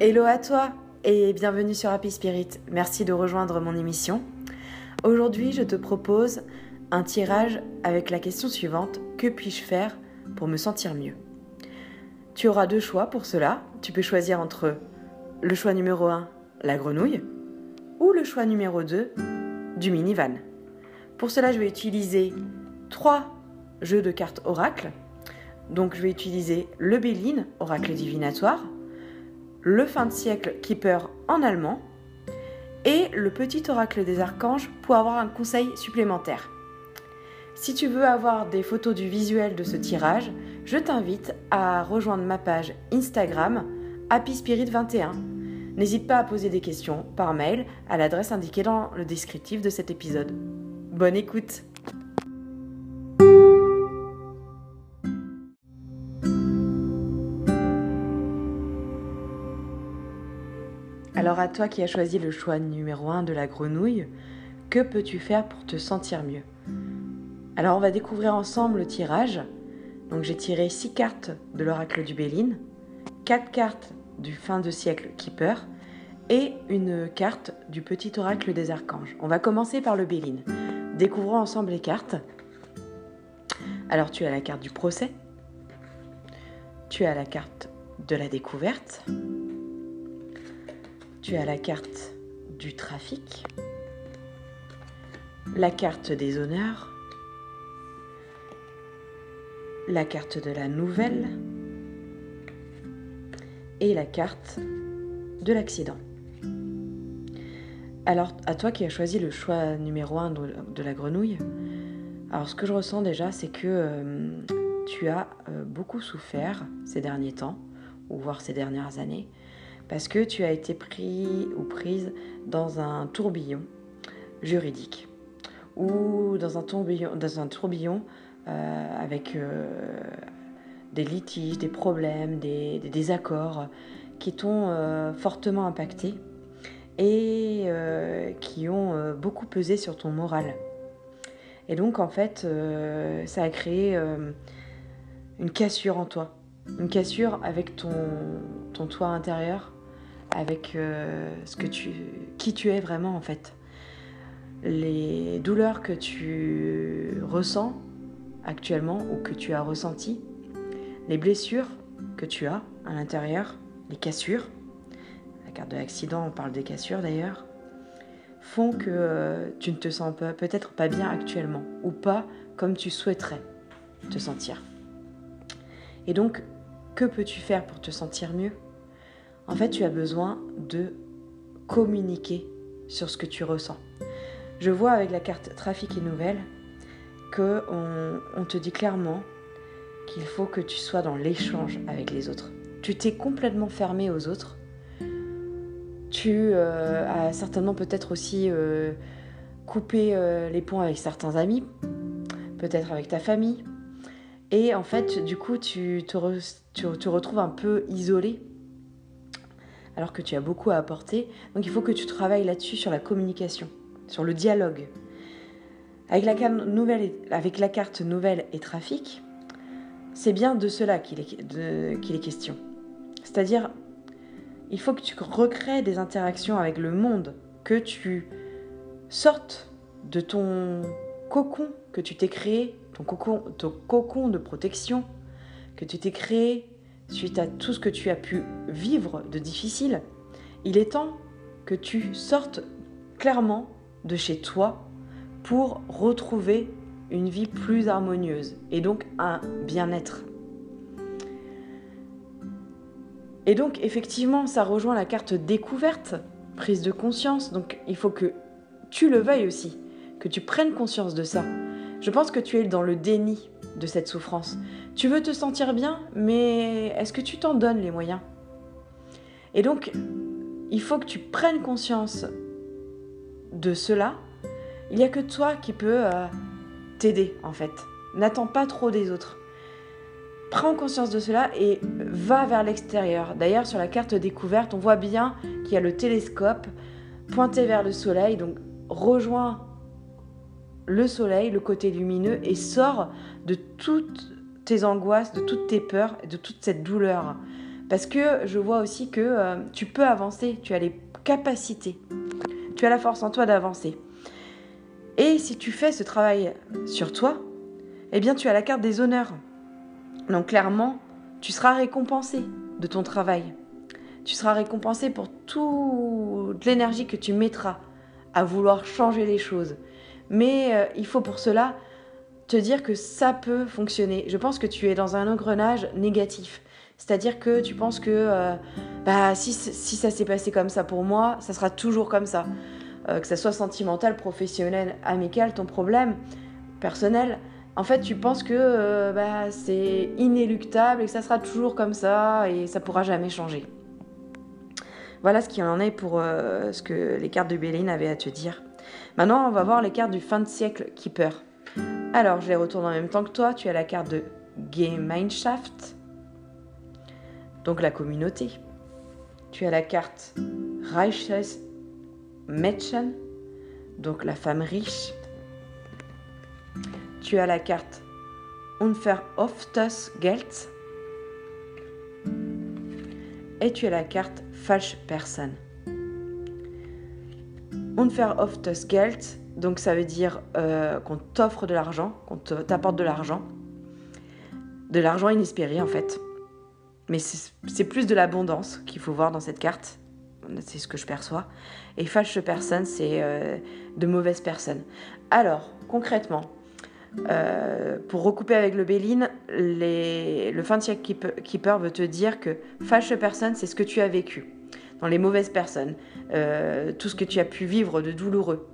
Hello à toi et bienvenue sur Happy Spirit. Merci de rejoindre mon émission. Aujourd'hui, je te propose un tirage avec la question suivante que puis-je faire pour me sentir mieux? Tu auras deux choix pour cela. Tu peux choisir entre le choix numéro 1, la grenouille, ou le choix numéro 2, du minivan. Pour cela, je vais utiliser trois jeux de cartes oracle. Donc, je vais utiliser le Béline, oracle divinatoire, le fin de siècle Keeper en allemand et le petit oracle des archanges pour avoir un conseil supplémentaire. Si tu veux avoir des photos du visuel de ce tirage, je t'invite à rejoindre ma page Instagram Happy Spirit 21. N'hésite pas à poser des questions par mail à l'adresse indiquée dans le descriptif de cet épisode. Bonne écoute Alors à toi qui as choisi le choix numéro 1 de la grenouille, que peux-tu faire pour te sentir mieux? Alors on va découvrir ensemble le tirage. Donc j'ai tiré 6 cartes de l'oracle du Béline, 4 cartes du fin de siècle Keeper et une carte du petit oracle des archanges. On va commencer par le Béline. Découvrons ensemble les cartes. Alors tu as la carte du procès, tu as la carte de la découverte, tu as la carte du trafic, la carte des honneurs, la carte de la nouvelle et la carte de l'accident. Alors, à toi qui as choisi le choix numéro 1 de la grenouille, alors ce que je ressens déjà, c'est que euh, tu as euh, beaucoup souffert ces derniers temps, ou voire ces dernières années, parce que tu as été pris ou prise dans un tourbillon juridique ou dans un tourbillon, dans un tourbillon euh, avec euh, des litiges, des problèmes, des, désaccords qui t'ont euh, fortement impacté et qui ont beaucoup pesé sur ton moral. Et donc en fait, ça a créé une cassure en toi, une cassure avec ton, ton toit intérieur, avec euh, ce que tu, qui tu es vraiment en fait. Les douleurs que tu ressens actuellement ou que tu as ressenties, les blessures que tu as à l'intérieur, les cassures, la carte de l'accident, on parle des cassures d'ailleurs, font que euh, tu ne te sens peut-être pas bien actuellement ou pas comme tu souhaiterais te sentir. Et donc, que peux-tu faire pour te sentir mieux? En fait, tu as besoin de communiquer sur ce que tu ressens. Je vois avec la carte trafic et nouvelles que on, te dit clairement qu'il faut que tu sois dans l'échange avec les autres. Tu t'es complètement fermé aux autres. Tu euh, as certainement peut-être aussi euh, coupé euh, les ponts avec certains amis, peut-être avec ta famille. Et en fait, du coup, tu te, tu te retrouves un peu isolé alors que tu as beaucoup à apporter. Donc il faut que tu travailles là-dessus sur la communication, sur le dialogue. Avec la, carte nouvelle, et trafic, c'est bien de cela qu'il est, est question. C'est-à-dire, il faut que tu recrées des interactions avec le monde, que tu sortes de ton cocon que tu t'es créé, ton ton cocon de protection que tu t'es créé suite à tout ce que tu as pu vivre de difficile, il est temps que tu sortes clairement de chez toi pour retrouver une vie plus harmonieuse et donc un bien-être. Et donc effectivement, ça rejoint la carte découverte, prise de conscience. Donc il faut que tu le veuilles aussi, que tu prennes conscience de ça. Je pense que tu es dans le déni de cette souffrance. Tu veux te sentir bien, mais est-ce que tu t'en donnes les moyens? Et donc, il faut que tu prennes conscience de cela. Il n'y a que toi qui peux euh, t'aider, en fait. N'attends pas trop des autres. Prends conscience de cela et va vers l'extérieur. D'ailleurs, sur la carte découverte, on voit bien qu'il y a le télescope pointé vers le soleil. Donc, rejoins le soleil, le côté lumineux, et sors de toutes tes angoisses, de toutes tes peurs de toute cette douleur. Parce que je vois aussi que euh, tu peux avancer, tu as les capacités, tu as la force en toi d'avancer. Et si tu fais ce travail sur toi, eh bien tu as la carte des honneurs. Donc clairement, tu seras récompensé de ton travail. Tu seras récompensé pour toute l'énergie que tu mettras à vouloir changer les choses. Mais euh, il faut pour cela te dire que ça peut fonctionner. Je pense que tu es dans un engrenage négatif. C'est-à-dire que tu penses que euh, bah, si, si ça s'est passé comme ça pour moi, ça sera toujours comme ça. Euh, que ça soit sentimental, professionnel, amical, ton problème personnel, en fait, tu penses que euh, bah, c'est inéluctable et que ça sera toujours comme ça et ça pourra jamais changer. Voilà ce qu'il en est pour ce que les cartes de Béline avaient à te dire. Maintenant, on va voir les cartes du fin de siècle Keeper. Alors, je les retourne en même temps que toi. Tu as la carte de Gemeinschaft, donc la communauté. Tu as la carte Reiches Mädchen, donc la femme riche. Tu as la carte Unverhofftes Geld. Et tu as la carte Falsche Person. Unverhofftes Geld, donc ça veut dire euh, qu'on t'offre de l'argent, qu'on t'apporte de l'argent. De l'argent inespéré en fait. Mais c'est plus de l'abondance qu'il faut voir dans cette carte c'est ce que je perçois. Et fâche personne, c'est euh, de mauvaises personnes. Alors, concrètement, euh, pour recouper avec le Béline, le fin de siècle keeper veut te dire que fâche personne, c'est ce que tu as vécu dans les mauvaises personnes, tout ce que tu as pu vivre de douloureux.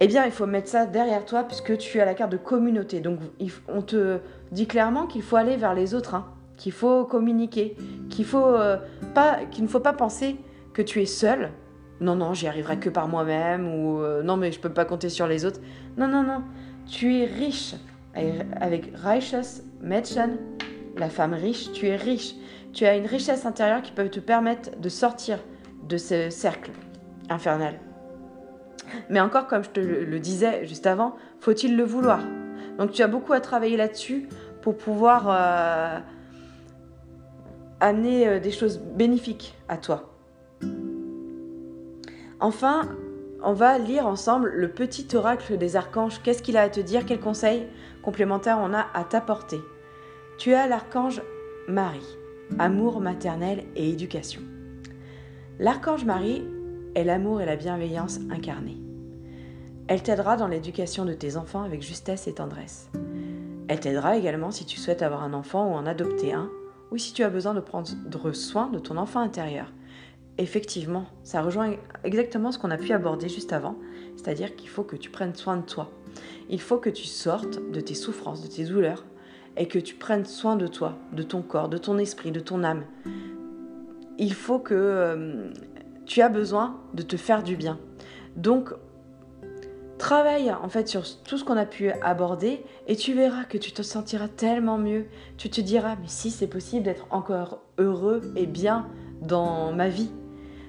Eh bien, il faut mettre ça derrière toi puisque tu as la carte de communauté. Donc, on te dit clairement qu'il faut aller vers les autres. Hein qu'il faut communiquer, euh, qu'il ne faut pas penser que tu es seul. Non, non, j'y arriverai que par moi-même ou euh, non, mais je peux pas compter sur les autres. Non, non, non. Tu es riche avec Reiches Mädchen, la femme riche. Tu es riche. Tu as une richesse intérieure qui peut te permettre de sortir de ce cercle infernal. Mais encore, comme je te le disais juste avant, faut-il le vouloir? Donc tu as beaucoup à travailler là-dessus pour pouvoir euh, amener euh, des choses bénéfiques à toi. Enfin, on va lire ensemble le petit oracle des archanges. Qu'est-ce qu'il a à te dire? Quels conseils complémentaires on a à t'apporter? Tu as l'archange Marie, amour maternel et éducation. L'archange Marie est l'amour et la bienveillance incarnés. Elle t'aidera dans l'éducation de tes enfants avec justesse et tendresse. Elle t'aidera également si tu souhaites avoir un enfant ou en adopter un ou si tu as besoin de prendre soin de ton enfant intérieur. Effectivement, ça rejoint exactement ce qu'on a pu aborder juste avant, c'est-à-dire qu'il faut que tu prennes soin de toi. Il faut que tu sortes de tes souffrances, de tes douleurs, et que tu prennes soin de toi, de ton corps, de ton esprit, de ton âme. Il faut que euh, tu as besoin de te faire du bien. Donc, Travaille en fait sur tout ce qu'on a pu aborder et tu verras que tu te sentiras tellement mieux. Tu te diras, mais si c'est possible d'être encore heureux et bien dans ma vie.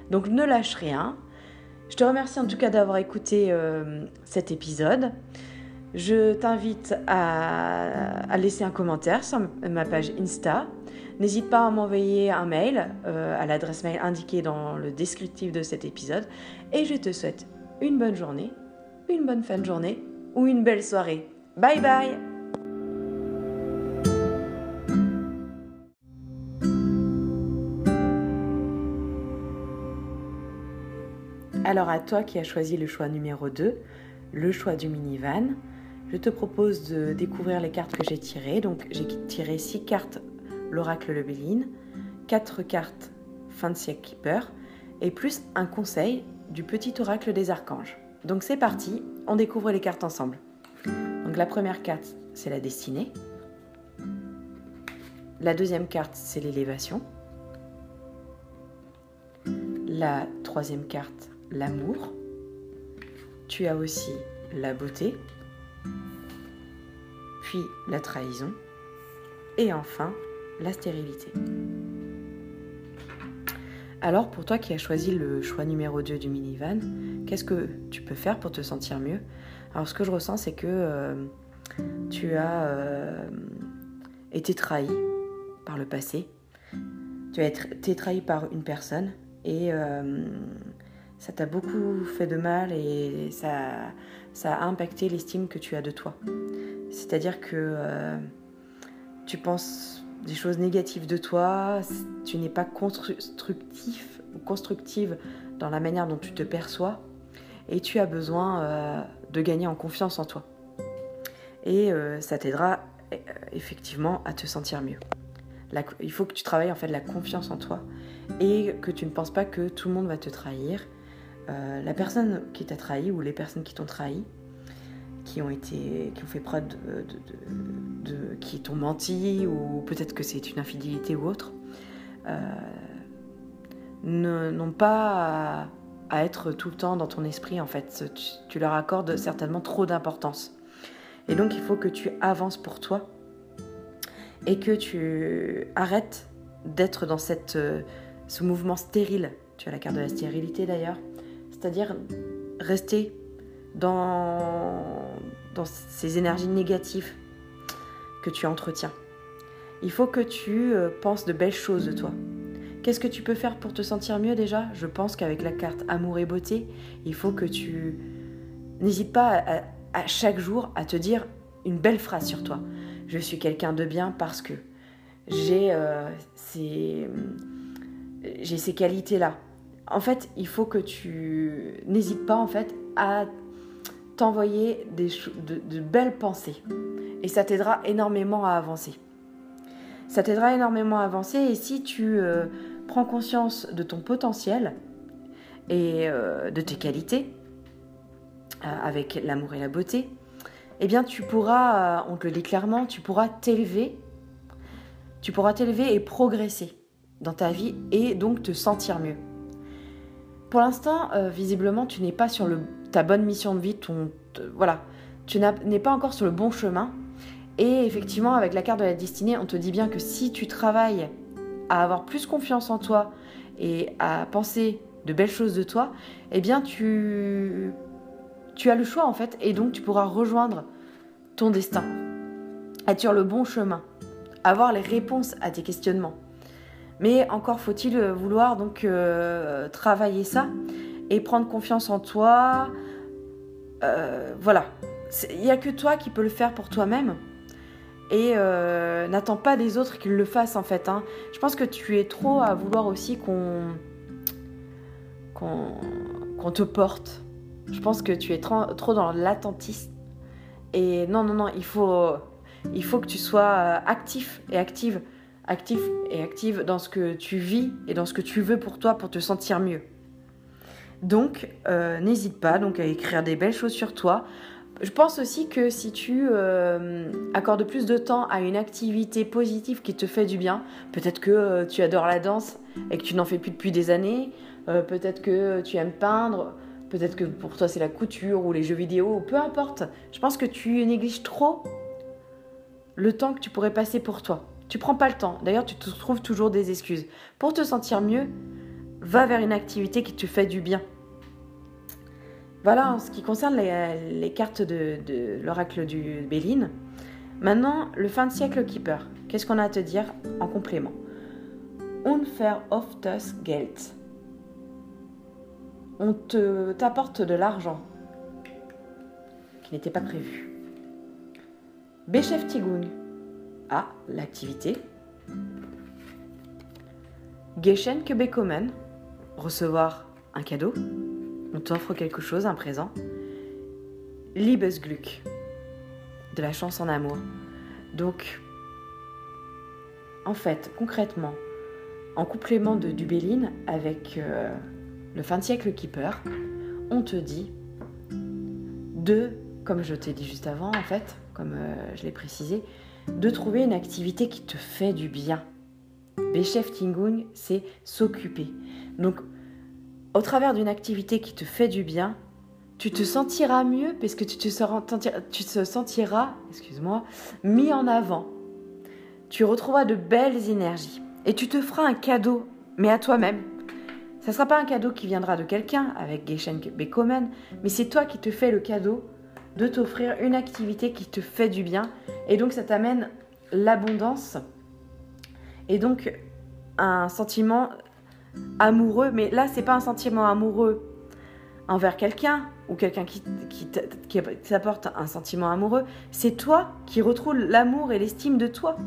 Donc ne lâche rien. Je te remercie en tout cas d'avoir écouté euh, cet épisode. Je t'invite à, laisser un commentaire sur ma page Insta. N'hésite pas à m'envoyer un mail euh, à l'adresse mail indiquée dans le descriptif de cet épisode. Et je te souhaite une bonne journée une bonne fin de journée ou une belle soirée. Bye bye Alors à toi qui as choisi le choix numéro 2, le choix du minivan, je te propose de découvrir les cartes que j'ai tirées. Donc j'ai tiré 6 cartes l'oracle Lebéline, 4 cartes fin de siècle Keeper et plus un conseil du petit oracle des archanges. Donc c'est parti, on découvre les cartes ensemble. Donc la première carte, c'est la destinée. La deuxième carte, c'est l'élévation. La troisième carte, l'amour. Tu as aussi la beauté, puis la trahison, et enfin la stérilité. Alors pour toi qui as choisi le choix numéro 2 du minivan, qu'est-ce que tu peux faire pour te sentir mieux? Alors ce que je ressens c'est que euh, tu as euh, été trahi par le passé. tu as été trahi par une personne et euh, ça t'a beaucoup fait de mal et ça, a impacté l'estime que tu as de toi. C'est-à-dire que tu penses des choses négatives de toi, tu n'es pas constructif ou constructive dans la manière dont tu te perçois et tu as besoin euh, de gagner en confiance en toi. Et ça t'aidera effectivement à te sentir mieux il faut que tu travailles en fait la confiance en toi et que tu ne penses pas que tout le monde va te trahir. Euh, la personne qui t'a trahi ou les personnes qui t'ont trahi, qui ont été, qui ont fait preuve de, qui t'ont menti ou peut-être que c'est une infidélité ou autre, euh, n'ont pas à, être tout le temps dans ton esprit en fait. tu leur accordes certainement trop d'importance. Et donc il faut que tu avances pour toi et que tu arrêtes d'être dans cette, euh, ce mouvement stérile. Tu as la carte de la stérilité d'ailleurs. C'est-à-dire rester dans, dans ces énergies négatives que tu entretiens. Il faut que tu euh, penses de belles choses de toi. Qu'est-ce que tu peux faire pour te sentir mieux déjà? Je pense qu'avec la carte amour et beauté, il faut que tu n'hésites pas à chaque jour à te dire une belle phrase sur toi je suis quelqu'un de bien parce que j'ai euh, ces, ces qualités-là. En fait, il faut que tu n'hésites pas en fait à t'envoyer des de, belles pensées et ça t'aidera énormément à avancer. Ça t'aidera énormément à avancer et si tu euh, prends conscience de ton potentiel et euh, de tes qualités avec l'amour et la beauté, eh bien tu pourras, euh, on te le dit clairement, tu pourras t'élever, tu pourras t'élever et progresser dans ta vie et donc te sentir mieux. Pour l'instant, euh, visiblement, tu n'es pas sur le, ta bonne mission de vie, ton, voilà, tu n'es pas encore sur le bon chemin. Et effectivement, avec la carte de la destinée, on te dit bien que si tu travailles à avoir plus confiance en toi et à penser de belles choses de toi, eh bien tu tu as le choix en fait, et donc tu pourras rejoindre ton destin, être sur le bon chemin, avoir les réponses à tes questionnements. Mais encore faut-il vouloir donc euh, travailler ça et prendre confiance en toi. Euh, voilà, il n'y a que toi qui peux le faire pour toi-même. Et euh, n'attends pas des autres qu'ils le fassent en fait. Hein. Je pense que tu es trop à vouloir aussi qu'on qu'on te porte je pense que tu es trop, dans l'attentisme. Et non, non, non, il faut, il faut que tu sois euh, actif et active, actif et active dans ce que tu vis et dans ce que tu veux pour toi pour te sentir mieux. Donc, euh, n'hésite pas donc à écrire des belles choses sur toi. Je pense aussi que si tu euh, accordes plus de temps à une activité positive qui te fait du bien, peut-être que tu adores la danse et que tu n'en fais plus depuis des années, peut-être que tu aimes peindre, Peut-être que pour toi c'est la couture ou les jeux vidéo, peu importe. Je pense que tu négliges trop le temps que tu pourrais passer pour toi. Tu prends pas le temps. D'ailleurs, tu te trouves toujours des excuses. Pour te sentir mieux, va vers une activité qui te fait du bien. Voilà en ce qui concerne les, cartes de, l'oracle du Béline. Maintenant, le fin de siècle Keeper. Qu'est-ce qu'on a à te dire en complément? Das Geld on te t'apporte de l'argent qui n'était pas prévu. Beschäftigung. Ah, l'activité. Geschenke bekommen. Recevoir un cadeau. On t'offre quelque chose, un présent. Liebesglück. De la chance en amour. Donc, en fait, concrètement, en complément de, du Béline avec euh, le fin de siècle Keeper, on te dit de, comme je t'ai dit juste avant en fait, comme euh, je l'ai précisé, de trouver une activité qui te fait du bien. Beschäftigung, c'est s'occuper. Donc, au travers d'une activité qui te fait du bien, tu te sentiras mieux parce que tu te, sentiras, excuse-moi, mis en avant. Tu retrouveras de belles énergies et tu te feras un cadeau, mais à toi-même. Ça ne sera pas un cadeau qui viendra de quelqu'un avec Geschenk Bekommen, mais c'est toi qui te fais le cadeau de t'offrir une activité qui te fait du bien. Et donc ça t'amène l'abondance et donc un sentiment amoureux, mais là, c'est pas un sentiment amoureux envers quelqu'un ou quelqu'un qui, t'apporte un sentiment amoureux, c'est toi qui retrouves l'amour et l'estime de toi.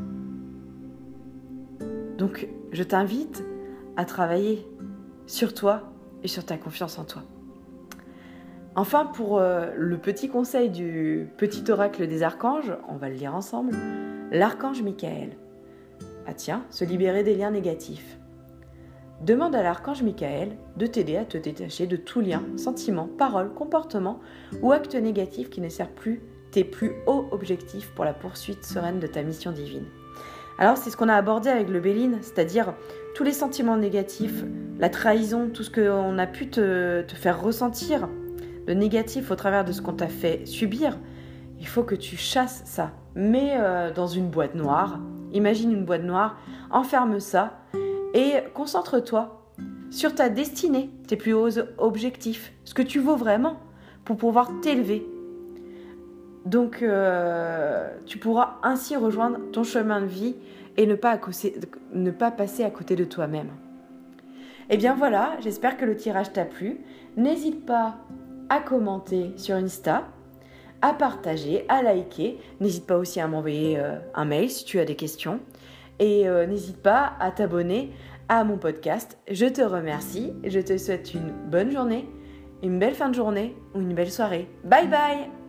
Donc, je t'invite à travailler sur toi et sur ta confiance en toi. Enfin, pour euh, le petit conseil du petit oracle des archanges, on va le lire ensemble, l'archange Michael. Ah tiens, se libérer des liens négatifs. Demande à l'archange Michael de t'aider à te détacher de tout lien, sentiment, parole, comportement ou acte négatif qui ne sert plus tes plus hauts objectifs pour la poursuite sereine de ta mission divine. Alors c'est ce qu'on a abordé avec le Béline, c'est-à-dire tous les sentiments négatifs, la trahison, tout ce qu'on a pu te, faire ressentir de négatif au travers de ce qu'on t'a fait subir. Il faut que tu chasses ça. Mets euh, dans une boîte noire, imagine une boîte noire, enferme ça et concentre-toi sur ta destinée, tes plus hauts objectifs, ce que tu vaux vraiment pour pouvoir t'élever. Donc euh, tu pourras ainsi rejoindre ton chemin de vie et ne pas, ne pas passer à côté de toi-même. Et eh bien voilà, j'espère que le tirage t'a plu. N'hésite pas à commenter sur Insta, à partager, à liker. N'hésite pas aussi à m'envoyer euh, un mail si tu as des questions. Et euh, n'hésite pas à t'abonner à mon podcast. Je te remercie. Je te souhaite une bonne journée, une belle fin de journée ou une belle soirée. Bye bye